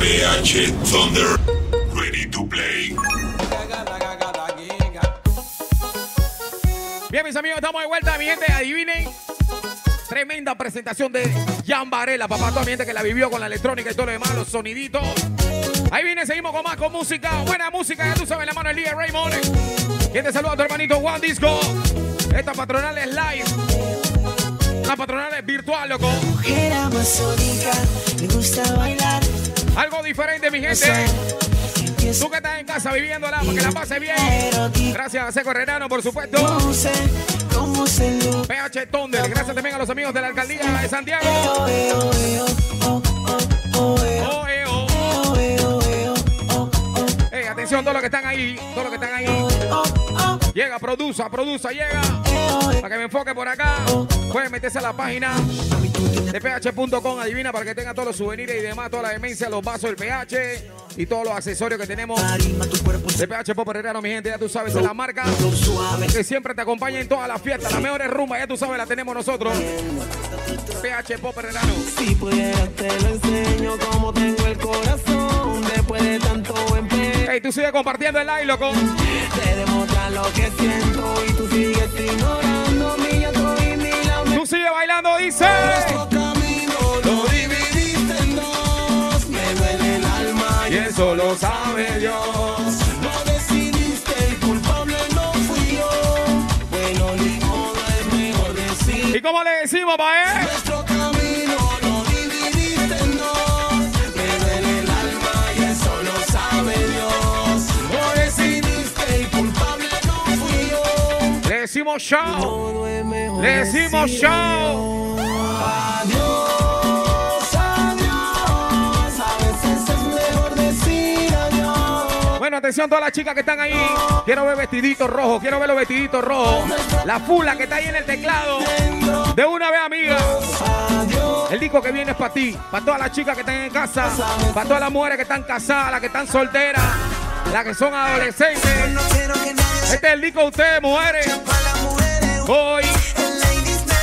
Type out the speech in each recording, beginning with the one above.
PH Thunder. Ready to play. Bien, mis amigos, estamos de vuelta. Mi gente, adivinen. Tremenda presentación de Jan Varela, papá. Toda mi gente que la vivió con la electrónica y todo lo demás, los soniditos. Ahí viene, seguimos con más con música. Buena música, ya tú sabes, la mano del día Raymond. ¿Quién te saluda? Tu hermanito Juan Disco. Esta patronal es live. La patronal es virtual, loco. Mujer amazónica, me gusta bailar. Algo diferente, mi gente. Tú que estás en casa viviéndola, que la pases bien. Gracias a Seco Renano, por supuesto. PH Thunder, gracias también a los amigos de la alcaldía de Santiago. Oh, eh, oh, eh, oh, oh, oh, eh, Oh, eh, oh. oh, eh, oh, eh, oh, oh, atención, todos los que están ahí, todos los que están ahí. Llega, produza, produza, llega. Para que me enfoque por acá. Pueden meterse a la página de ph.com, adivina, para que tenga todos los souvenirs y demás, toda la demencia, los vasos del pH y todos los accesorios que tenemos de PH Pop Herrera, mi gente, ya tú sabes, es la marca que siempre te acompaña en todas las fiestas, las mejores rumbas, ya tú sabes, la tenemos nosotros. PH Pop Herrerano. Si pudieras te lo enseño como tengo el corazón después de tanto empeño. Ey, tú sigues compartiendo el like, loco. Te lo que siento y tú sigues ignorando mi llanto y mi lamento. Tú sigues bailando, dice. Nuestro camino lo dividiste en dos. Me duele el alma Y eso lo sabe Dios. no decidiste, el culpable no fui yo. Bueno, ni modo, es mejor decir. ¿Y cómo le decimos, pa' él? Decimos chao. Le decimos chao. Adiós, adiós. A veces es mejor decir adiós. Bueno, atención a todas las chicas que están ahí. Quiero ver vestiditos rojos, quiero ver los vestiditos rojos. La fula que está ahí en el teclado. De una vez, amiga. El disco que viene es para ti, para todas las chicas que están en casa, para todas las mujeres que están casadas, las que están solteras, las que son adolescentes. Este es el disco de ustedes, mujeres. Hoy,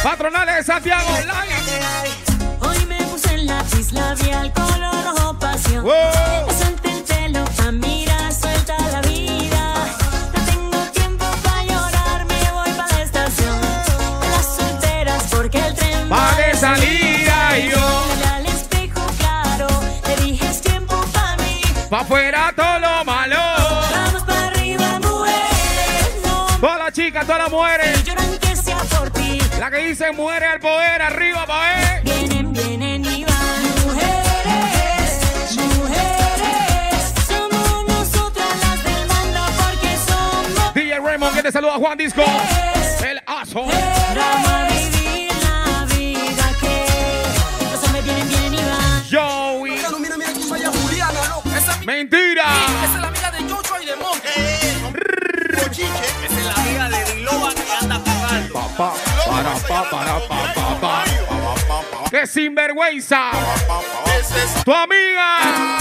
patronales de Santiago, live. Hoy me puse el lápiz labial color rojo pasión. Wow. Solté el pelo pa' mirar, suelta la vida. No tengo tiempo para llorar, me voy pa' la estación. De las solteras porque el tren Va de salida y yo. Mira al espejo claro, le dije es tiempo pa' mí. Pa' afuera todo lo malo. Vamos para arriba, mujeres. No Todas las chicas, todas las mujeres. La que dicen muere al poder, arriba, pa' ver. Vienen, vienen y van. Mujeres, mujeres, somos nosotras las del mando porque somos DJ Raymond, que te saluda Juan Disco. El aso. Vamos a vivir la vida que los hombres vienen, vienen y van. Joey. Mira, mira quién vaya Juliana, loco. Esa, Mentira. es la amiga de Joshua y de Monte. Pochiche. Pa, pa, para, pa, para, pa, pa, pa. ¡Qué sinvergüenza! ¡Tu amiga!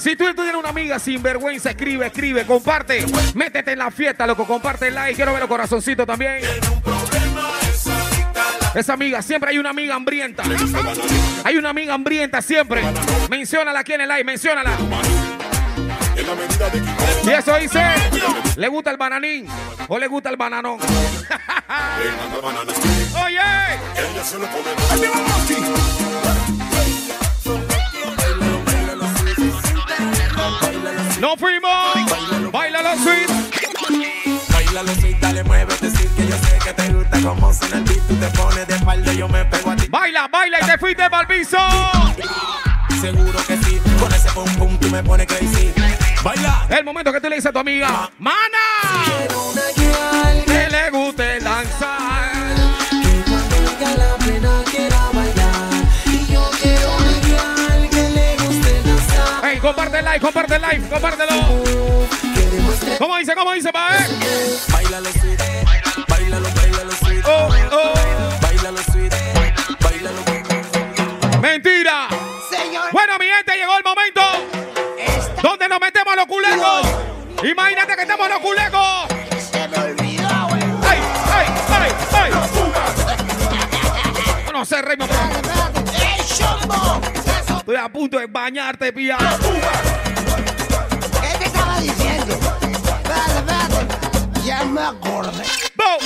Si tú, tienes una amiga sinvergüenza, escribe, escribe, comparte. Métete en la fiesta, loco, comparte el like. Quiero ver los corazoncitos también. Esa amiga, siempre hay una amiga hambrienta. Hay una amiga hambrienta siempre. Menciónala aquí en el like, menciónala. Y eso dice, ¿le gusta el bananín o le gusta el bananón? Oye, no fuimos. Baila los sweet. Bailalo sweet, dale, muévete, sí, que yo sé que te gusta como suena el beat, tú te pones de espalda, yo me pego a ti. Baila, baila y te fuiste para el piso. Seguro que sí, con ese pum pum tú me pones crazy. Baila, El momento que tú le dices a tu amiga, mana, que le guste danzar. que cuando valga la pena quiera bailar. Y yo quiero una que le guste danzar. Hey, comparte el like, comparte el like, compártelo. ¿Cómo dice, cómo dice, pa' ver? bailalo sweet, bailalo, bailalo sweet, Oh, oh. bailalo sweet, bailalo. Mentira. Bueno, mi gente, llegó el momento culecos. Imagínate que estamos los culecos. ¡Ay, ay, ay, ay! no sé, Raymond. pero ¡Ey, chombo! Estoy a punto de bañarte, pilla. ¿Qué te estaba diciendo? Espérate, espérate. Ya me acordé. ¡Boom!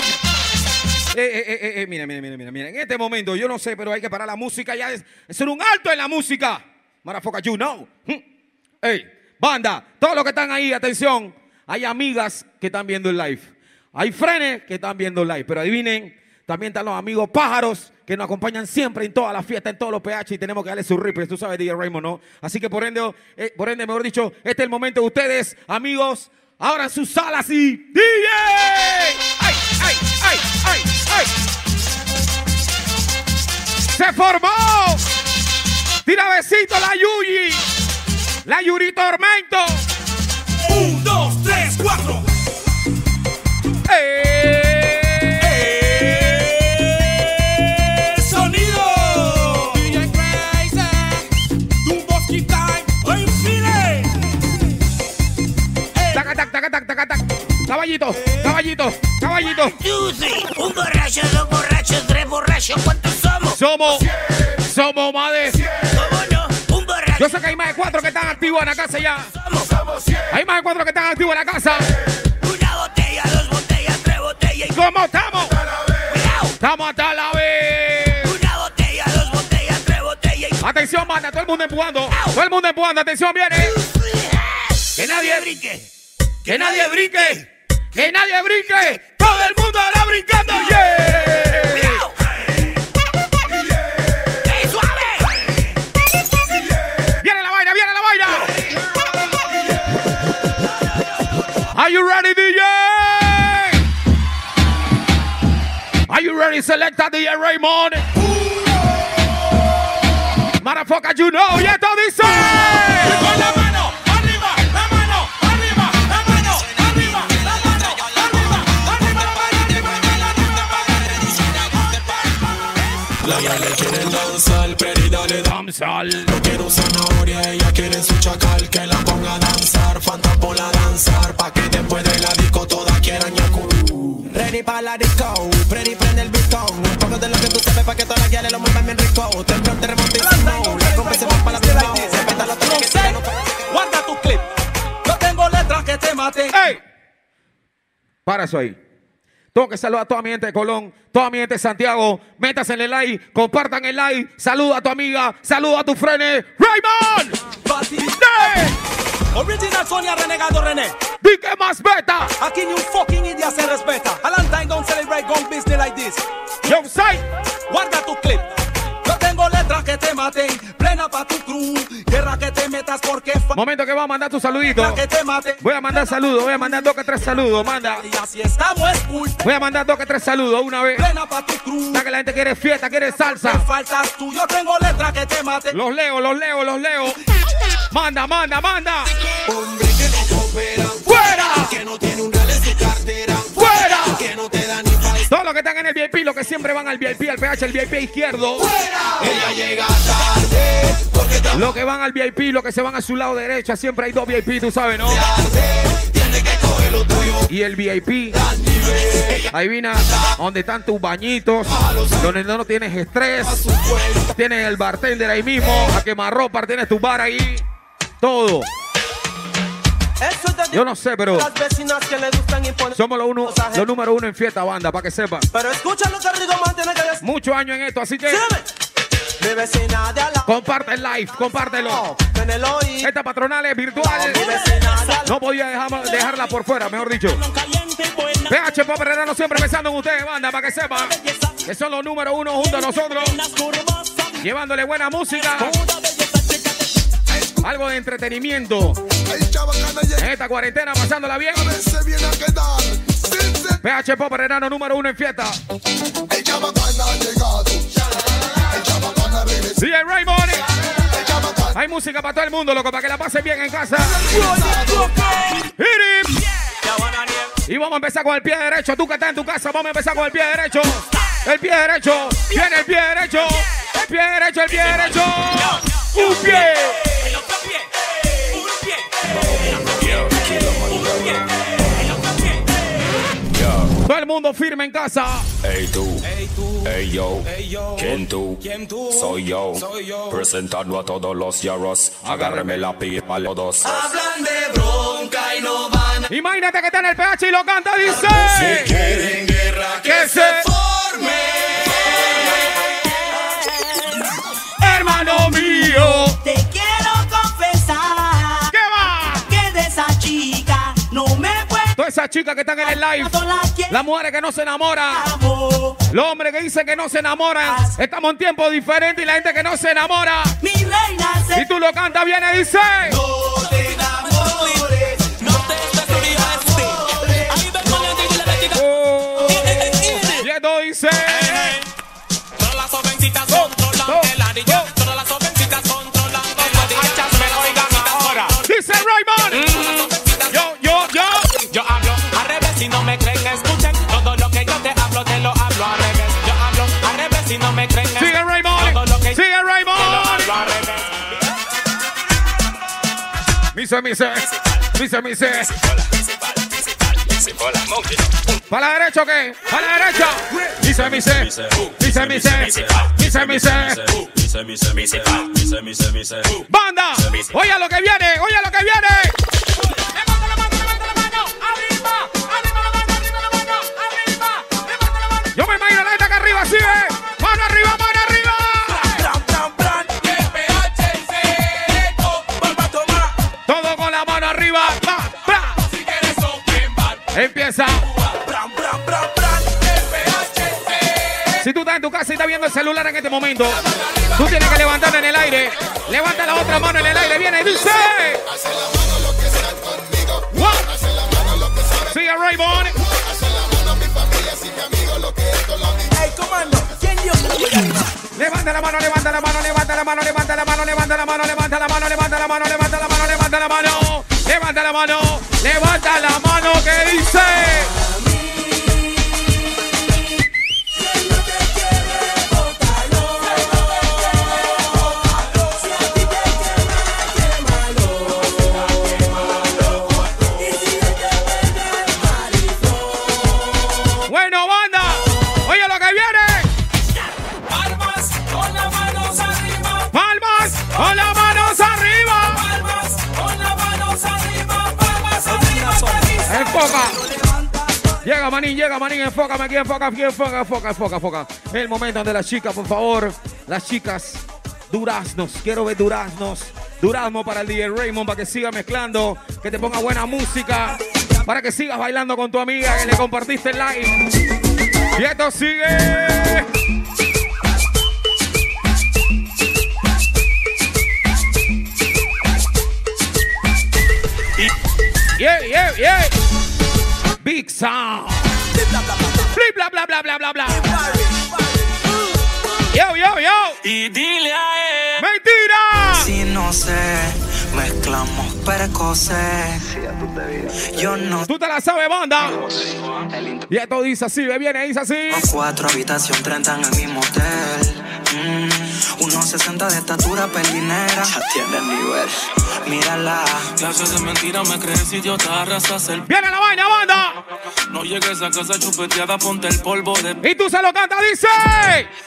Eh, eh, eh, eh, eh, mira, mira, mira, mira, mira. En este momento, yo no sé, pero hay que parar la música ya. Es, es un alto en la música. Marafoca, you know. Hmm. Ey, banda, todos los que están ahí, atención. Hay amigas que están viendo el live. Hay frenes que están viendo el live. Pero adivinen, también están los amigos pájaros que nos acompañan siempre en todas las fiestas, en todos los PH y tenemos que darle su ripple. Tú sabes, DJ Raymond, ¿no? Así que por ende, eh, por ende, mejor dicho, este es el momento de ustedes, amigos. Abran sus salas y DJ. ¡Ay, ay, ay, ay, ay! Se formó. Tira besito la Yuyi. La Yuri Tormento. Un, dos, tres, cuatro. ¡Eh! ¡Sonido! DJ Crazy. Time. ¡Hoy File! Taca, tac, taca, tac, taca, tac. Caballito, caballito, caballito. Un borracho, dos borrachos, tres borrachos, ¿cuántos somos? Somos, somos más de. Yo sé que hay más de cuatro que están activos en la casa ya. Somos Hay más de cuatro que están activos en la casa. una botella, dos botellas, tres botellas y ¿Cómo estamos? Estamos hasta la vez. Una botella, dos botellas, tres botellas y Atención, banda, todo el mundo empujando. Todo el mundo empujando, atención, viene. que nadie brinque. Que nadie brinque. Que nadie brinque. Todo el mundo ahora brincando. Yeah. Ready, selecta DJ Raymond? Motherfucker, you know, y esto dice. No zanahoria, ella quiere su chacal Para eso ahí. Tengo que saludar a toda mi gente de Colón, toda mi gente de Santiago. Métanse en el like, compartan el like. Saluda a tu amiga, saluda a tu frene. ¡Raymond! Original Sonia Renegado René. ¡Di que más beta! Aquí ni un fucking idiota se respeta. Valentine don't celebrate gun business like this. Yo say, Guarda tu clip. Que te maten. Plena pa' tu crew. Guerra que te metas porque momento que voy a mandar tu saludito. que te maten. Voy a mandar saludos, voy a mandar dos que tres saludos. Manda. Y así estamos. Voy a mandar dos que tres saludos una vez. Plena pa' tu crew. Ya que la gente quiere fiesta, quiere salsa. faltas tú. Yo tengo letras que te maten. Los leo, los leo, los leo. Manda, manda, manda. Hombre que no ¡Fuera! VIP, los que siempre van al VIP, al PH, el VIP izquierdo. Ella llega tarde, Los que van al VIP, los que se van a su lado derecho, siempre hay dos VIP, tú sabes, ¿no? Y el VIP, adivina, donde están tus bañitos, donde no tienes estrés, tienes el bartender ahí mismo, a quemarropa, tienes tu bar ahí, todo. Yo no sé, pero las vecinas que le gustan imponer. somos los, uno, los número uno en fiesta, banda, para que sepan. Pero escucha lo que Rigo mantiene que. Muchos años en esto, así que Mi vecina de comparte el live, compártelo. Esta patronal es virtual. No podía dejar- dejarla por fuera, mejor dicho. PH Pop Herrano siempre pensando en ustedes, banda, para que sepan que son los número uno junto a nosotros, llevándole buena música, algo de entretenimiento en esta cuarentena, pasándola bien. viene a quedar sin ser PH Pop Herrano número uno en fiesta. el chabacán ha llegado el chabacán ha regresado DJ Raymond, hay música para todo el mundo, loco, para que la pasen bien en casa. Hit him. Y vamos a empezar con el pie derecho. Tú que estás en tu casa, vamos a empezar con el pie derecho. El pie derecho. Viene el pie derecho. El pie derecho, el pie derecho. Un pie. Todo el mundo firme en casa. Ey tú, Ey tú, ey yo, ey yo, ¿quién tú? ¿Quién tú? Soy yo, Soy yo. presentando a todos los yarros. Agárreme la pipa los dos. Hablan de bronca y no van a... Imagínate que está en el PH y lo canta, Si dice. quieren guerra, que, Que se se- forme. Hermano mío. Esas chicas que están en el live. Las mujeres que no se enamoran. Los hombres que dicen que no se enamoran. Estamos en tiempos diferentes y la gente que no se enamora. Mi reina Y tú lo cantas bien y dice. Si no sigue Raymond. Sigue Raymond. Mise, mise. Mise, mise. Para la derecha, ¿ok? Para la derecha. Banda. Oye lo que viene. Oye lo que viene. Levanta la mano, levanta la mano. Arriba. Arriba la mano, arriba la mano. Arriba. Yo me imagino la gente acá arriba, así, ¿eh? Empieza. Si tú estás en tu casa y estás viendo el celular en este momento, tú tienes que levantar en el aire. Levanta la otra mano en el aire. Viene y dice. What? Sigue Raymond. Levanta la mano, levanta la mano, levanta la mano, levanta la mano, levanta la mano, levanta la mano, levanta la mano, levanta la mano, levanta la mano, levanta la mano, levanta la mano que dice. Llega Manín, enfócame aquí, enfoca, aquí, enfoca, enfoca, enfoca, enfoca. El momento donde las chicas, por favor, las chicas, duraznos, quiero ver duraznos. Durazno para el DJ Raymond, para que siga mezclando, que te ponga buena música, para que sigas bailando con tu amiga que le compartiste el live. Y esto sigue. Yeah, yeah, yeah. Big sound. Bla, bla, bla, bla, bla, bla. Yo, yo, yo. Y dile a él. Mentira. Si no sé, mezclamos precoces. Yo no Tú te la sabes, banda. Y esto dice así, ve viene, dice así. tengo cuatro habitación 30 en el mismo hotel. Mm, unos 60 de estatura pelinera. Ya tiene nivel. Mírala. Clase de mentira, me crees idiota, arrasas el. Viene la vaina, banda. No llegues a casa chupeteada, ponte el polvo de. Y tú se lo cantas, dice.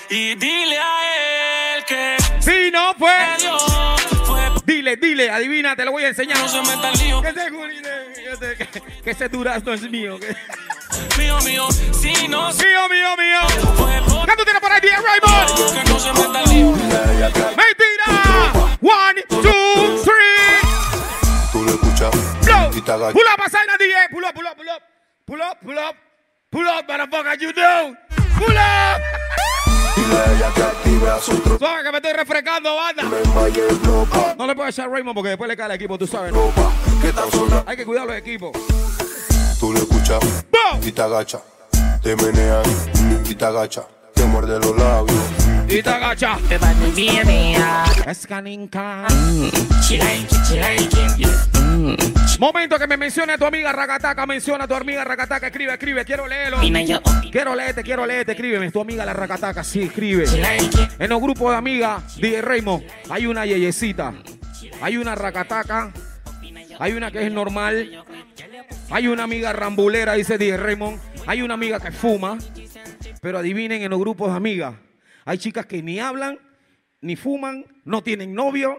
Y dile a él que Si no fue. Dios fue. Dile, dile, adivina, te lo voy a enseñar. No se meta el lío. Que ese, que, que- que ese durazno es mío. que- Mío, mío, si no Mío, mío, mío. fue por. ¿Qué tú tienes por ahí, DJ Raymond? Mentira. One, two, three. Tú lo escuchas Blow. Pull up, Asaina DJ. Pull up, pull up, pull up. Pull up, pull up. Pull up, motherfucker, you do. Pull up. Suave que me estoy refrescando, banda. No le puedo echar Raymond porque después le cae el equipo, tú sabes. ¿no? Hay que cuidar los equipos. Tú lo escuchas y te agachas. Te meneas y te agachas. Muerde los labios. Y te agacha. Escaninca. Momento que me mencione a tu amiga Racataca, menciona a tu amiga Racataca, escribe, escribe, quiero leerlo. Quiero leerte, quiero leerte, escríbeme. Tu amiga la Racataca, sí, escribe. En los grupos de amigas, DJ Raymond, hay una yeyecita, hay una Racataca, hay una que es normal, hay una amiga rambulera, dice DJ Raymond, Hay una amiga que fuma, pero adivinen en los grupos de amigas. Hay chicas que ni hablan, ni fuman, no tienen novio.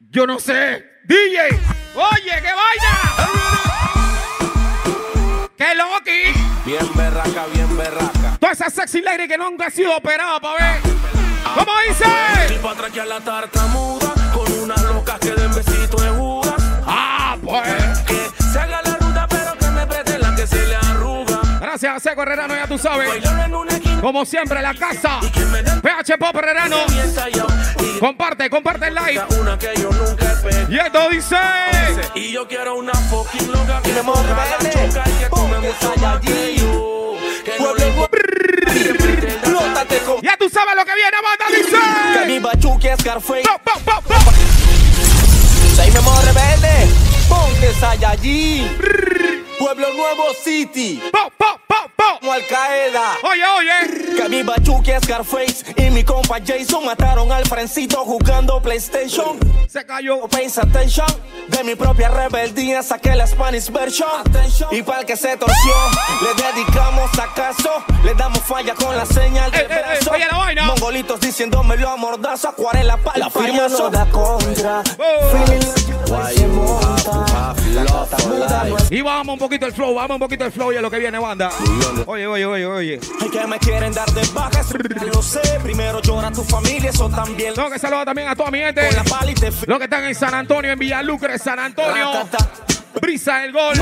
Yo no sé. DJ, oye, qué vaina. ¡Qué loqui! Bien berraca, bien berraca. Toda esa sexy lady que nunca ha sido operada para ver. ¿Cómo Y dice? pa' atrás que a la tartamuda, con unas locas que den besito de Judas. Ah, pues. Que se haga la Gracias a Herrerano, ya tú sabes. Esquina Como siempre, la casa. que me PH Pop Herrerano. Comparte, comparte el live. que. Y esto dice. Y yo quiero una fucking loca que me ponga la choca y que come Ponte mucho más que yo. Que Ya tú sabes lo que viene, banda, que dice. mi bachuque es Scarface. Pop, pop, pop, pop. Soy mi amor rebelde. Ponte Saiyajin. Pueblo Nuevo City. Pop, pop, pop, pop. Como Al Qaeda. Oye, oye. Que mi bachuque es Scarface. Y mi compa Jason mataron al frencito jugando PlayStation. Se cayó. Pays attention. De mi propia rebeldía saqué la Spanish version. Y para el que se torció, le dedicamos acaso. Le damos falla con la señal de Eh, eh, eh, brazo. oye la vaina. Mongolitos diciéndomelo a mordazo. Acuarela para la firma no da contra. Oh. Feeling la se monta. La tartamuda no es Y vamos un poquito el flow, vamos un poquito el flow y a lo que viene, banda. Oye, oye, oye, oye. Ay, que me quieren dar de baja, lo sé. Primero llora tu familia, eso también. Tengo que saludar también a toda mi gente. Los que están en San Antonio, en Villalucre, San Antonio. Brisa del Gol.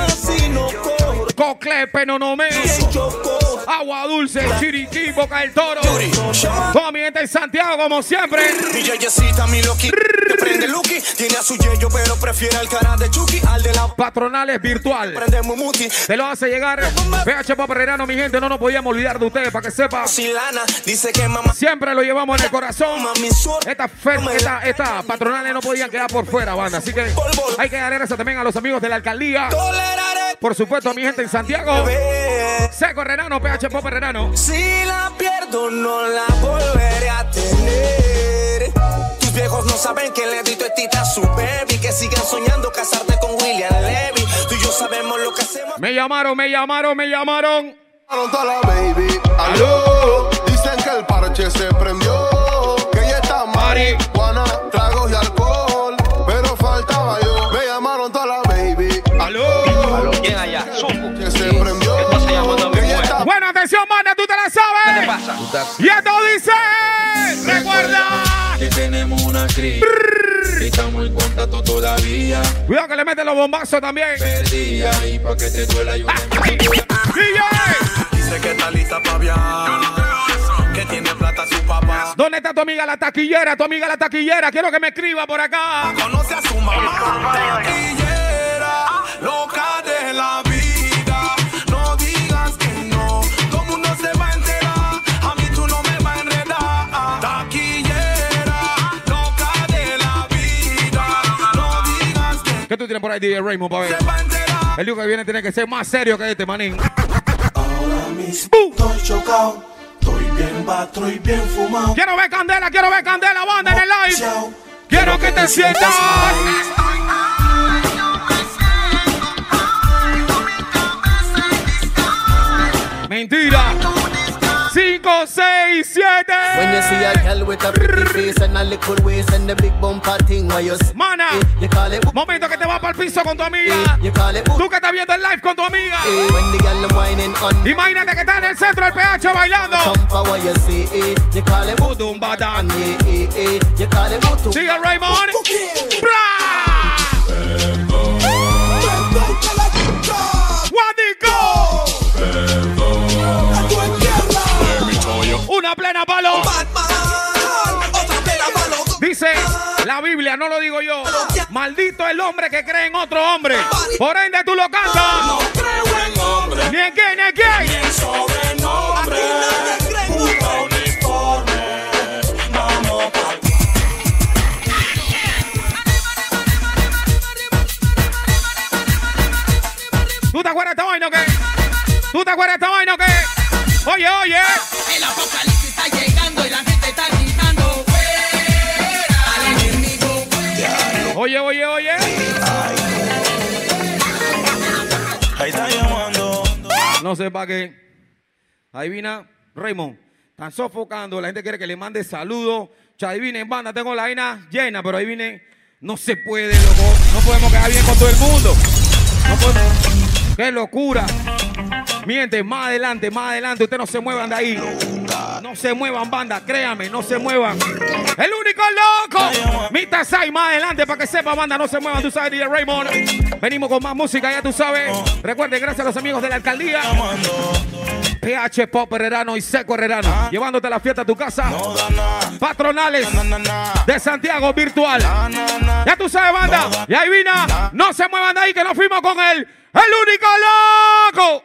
Cocle, Penonomé. Agua Dulce, Chiriquí, Boca del Toro. Toda mi gente en Santiago, como siempre. Mi Tiene a su yeyo, pero prefiere el canal de Chucky. Al de la Patronales virtual. Te lo hace llegar. PH Papererano, mi gente, no nos podíamos olvidar de ustedes, para que sepa. Silana dice que mamá, Siempre lo llevamos en el corazón. Estas esta, esta patronales no podían quedar por fuera, banda. Así que hay que dar gracias también a los amigos de la alcaldía. Toleraré, Por supuesto, mi gente en Santiago. Seco Renano, PH Pop Renano. Si la pierdo, no la volveré a tener. Viejos no saben que le di tu tita a su baby. Que siguen soñando casarte con William Levy. Tú y yo sabemos lo que hacemos. Me llamaron, me llamaron, me llamaron. Llamaron toda la baby, aló. Dicen que el parche se prendió. Que ya está marihuana, tragos y alcohol. Pero faltaba yo. Me llamaron toda la baby, aló. ¿Quién allá? Que se prendió. Buena atención, banda, tú te la sabes. Y esto dice. Recuerda. Tenemos una crisis. Y estamos en contacto todavía. Cuidado que le meten los bombazos también. Perdía y pa' que te duela yo. DJ. Dice que está lista para viajar. Que tiene plata su papá. ¿Dónde está tu amiga la taquillera? Tu amiga la taquillera. Quiero que me escriba por acá. Conoce a su mamá. ¿Qué tú tienes por ahí, DJ Raymond, para ver? El disco que viene tiene que ser más serio que este, manín. Ahora mismo estoy chocado. Estoy bien batro y bien fumado. Quiero ver candela, quiero ver candela, banda en el live. Chao. Quiero que te sientas. Mentira. 5, 6, 7. When you see a girl with a pretty face and a little waist and the big bumper thing, why you Mana. you call it Momento que te vas para el piso con tu amiga. you call it Tú que estás viendo el live con tu amiga. eh, when the girl whining on Imagínate que estás en el centro del PH bailando. why you eh, you call it Budum badán. eh, eh, eh, you call it butu. Sigue Raymond. ¡Bra! Una plena palo. Dice la Biblia, no lo digo yo. Maldito el hombre que cree en otro hombre. Por ende tú lo cantas. Ni en quién, ni en quién. ¿Tú te acuerdas de esta vaina o qué? ¿Tú te acuerdas de esta vaina o qué? Oye, oye. El No sepa que. Adivina, Raymond. Están sofocando. La gente quiere que le mande saludos. Adivinen, banda, tengo la vaina llena, pero adivinen, no se puede, loco. No podemos quedar bien con todo el mundo. No podemos. ¡Qué locura! Miente, más adelante, más adelante. Ustedes no se muevan de ahí. No se muevan, banda, créame, no se muevan. El único loco. Mita Sai, más adelante para que sepa, banda, no se muevan. Tú sabes, DJ Raymond. Venimos con más música, ya tú sabes. Recuerden, gracias a los amigos de la alcaldía. PH Pop Herrerano y Seco Herrerano. Llevándote la fiesta a tu casa. Patronales de Santiago Virtual. Ya tú sabes, banda. Y ahí vino. No se muevan de ahí que nos fuimos con él. El único loco.